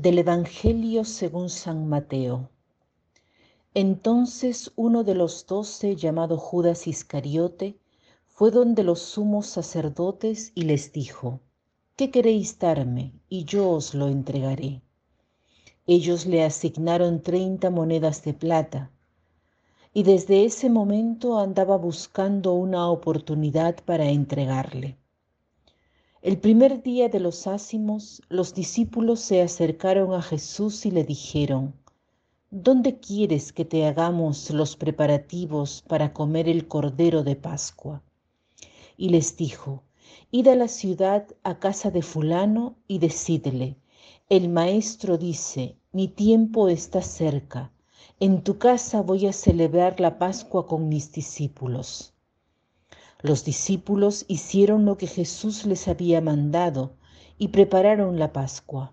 Del Evangelio según San Mateo. Entonces uno de los doce, llamado Judas Iscariote, fue donde los sumos sacerdotes y les dijo, ¿qué queréis darme? Y yo os lo entregaré. Ellos le asignaron treinta monedas de plata, y desde ese momento andaba buscando una oportunidad para entregarle. El primer día de los ácimos, los discípulos se acercaron a Jesús y le dijeron, ¿Dónde quieres que te hagamos los preparativos para comer el cordero de Pascua? Y les dijo, Id a la ciudad a casa de fulano y decídele, el maestro dice, mi tiempo está cerca, en tu casa voy a celebrar la Pascua con mis discípulos. Los discípulos hicieron lo que Jesús les había mandado y prepararon la Pascua.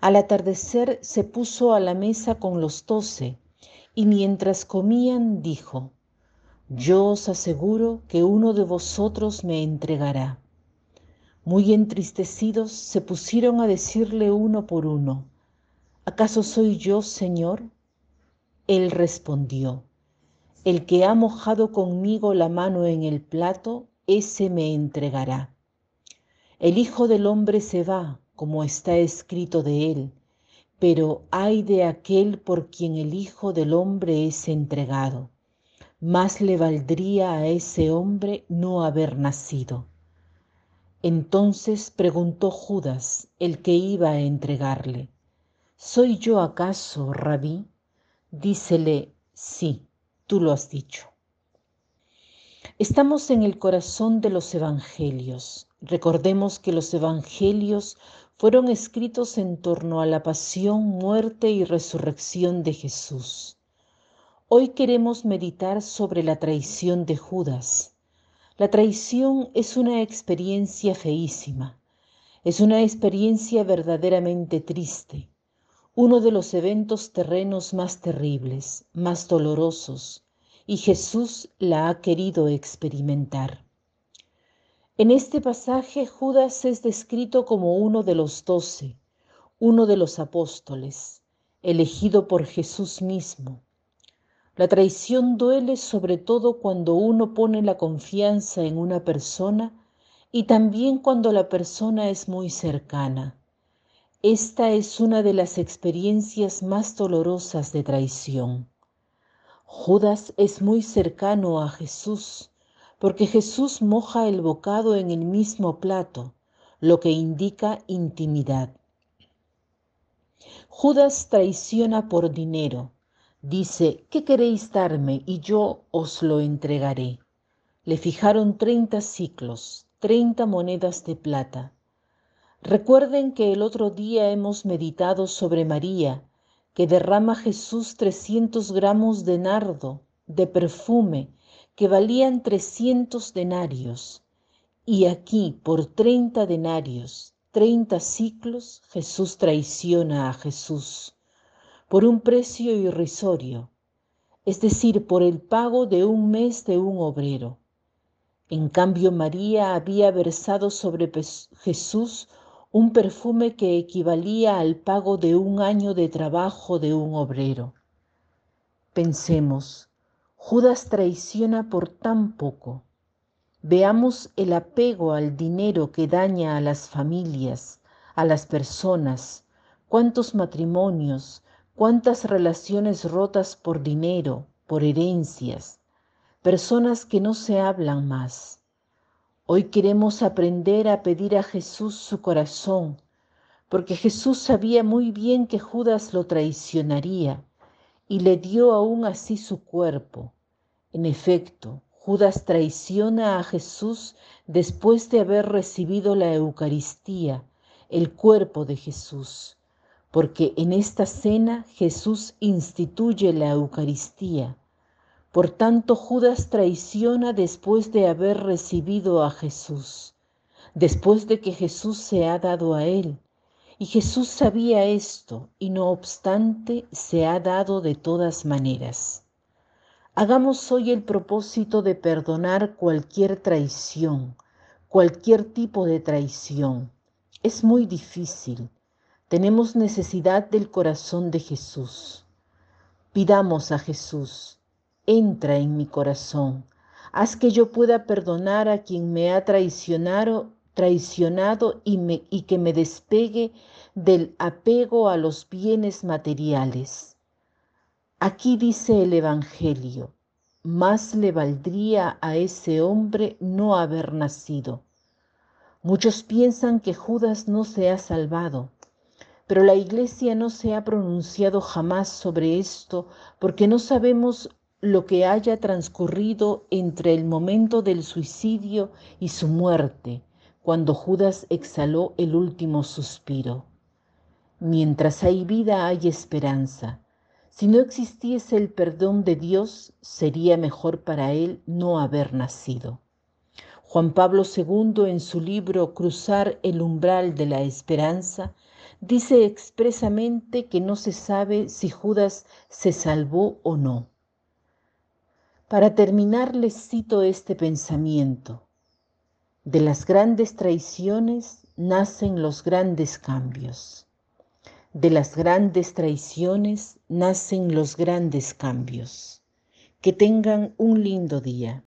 Al atardecer se puso a la mesa con los doce y mientras comían dijo, Yo os aseguro que uno de vosotros me entregará. Muy entristecidos se pusieron a decirle uno por uno, ¿acaso soy yo, Señor? Él respondió, el que ha mojado conmigo la mano en el plato, ese me entregará. El Hijo del Hombre se va, como está escrito de él, pero ay de aquel por quien el Hijo del Hombre es entregado. Más le valdría a ese hombre no haber nacido. Entonces preguntó Judas, el que iba a entregarle, ¿Soy yo acaso, rabí? Dícele, sí tú lo has dicho. Estamos en el corazón de los evangelios. Recordemos que los evangelios fueron escritos en torno a la pasión, muerte y resurrección de Jesús. Hoy queremos meditar sobre la traición de Judas. La traición es una experiencia feísima, es una experiencia verdaderamente triste uno de los eventos terrenos más terribles, más dolorosos, y Jesús la ha querido experimentar. En este pasaje Judas es descrito como uno de los doce, uno de los apóstoles, elegido por Jesús mismo. La traición duele sobre todo cuando uno pone la confianza en una persona y también cuando la persona es muy cercana esta es una de las experiencias más dolorosas de traición. Judas es muy cercano a Jesús porque Jesús moja el bocado en el mismo plato, lo que indica intimidad. Judas traiciona por dinero. Dice, ¿qué queréis darme? Y yo os lo entregaré. Le fijaron treinta ciclos, treinta monedas de plata. Recuerden que el otro día hemos meditado sobre María, que derrama Jesús 300 gramos de nardo, de perfume, que valían 300 denarios. Y aquí, por 30 denarios, 30 ciclos, Jesús traiciona a Jesús, por un precio irrisorio, es decir, por el pago de un mes de un obrero. En cambio, María había versado sobre Jesús un perfume que equivalía al pago de un año de trabajo de un obrero. Pensemos, Judas traiciona por tan poco. Veamos el apego al dinero que daña a las familias, a las personas, cuántos matrimonios, cuántas relaciones rotas por dinero, por herencias, personas que no se hablan más. Hoy queremos aprender a pedir a Jesús su corazón, porque Jesús sabía muy bien que Judas lo traicionaría y le dio aún así su cuerpo. En efecto, Judas traiciona a Jesús después de haber recibido la Eucaristía, el cuerpo de Jesús, porque en esta cena Jesús instituye la Eucaristía por tanto, Judas traiciona después de haber recibido a Jesús, después de que Jesús se ha dado a él. Y Jesús sabía esto y no obstante se ha dado de todas maneras. Hagamos hoy el propósito de perdonar cualquier traición, cualquier tipo de traición. Es muy difícil. Tenemos necesidad del corazón de Jesús. Pidamos a Jesús, entra en mi corazón, haz que yo pueda perdonar a quien me ha traicionado, traicionado y, y que me despegue del apego a los bienes materiales. Aquí dice el Evangelio, más le valdría a ese hombre no haber nacido. Muchos piensan que Judas no se ha salvado pero la Iglesia no se ha pronunciado jamás sobre esto porque no sabemos lo que haya transcurrido entre el momento del suicidio y su muerte, cuando Judas exhaló el último suspiro. Mientras hay vida hay esperanza. Si no existiese el perdón de Dios, sería mejor para él no haber nacido. Juan Pablo II en su libro Cruzar el umbral de la esperanza dice expresamente que no se sabe si Judas se salvó o no. Para terminar les cito este pensamiento. De las grandes traiciones nacen los grandes cambios. De las grandes traiciones nacen los grandes cambios. Que tengan un lindo día.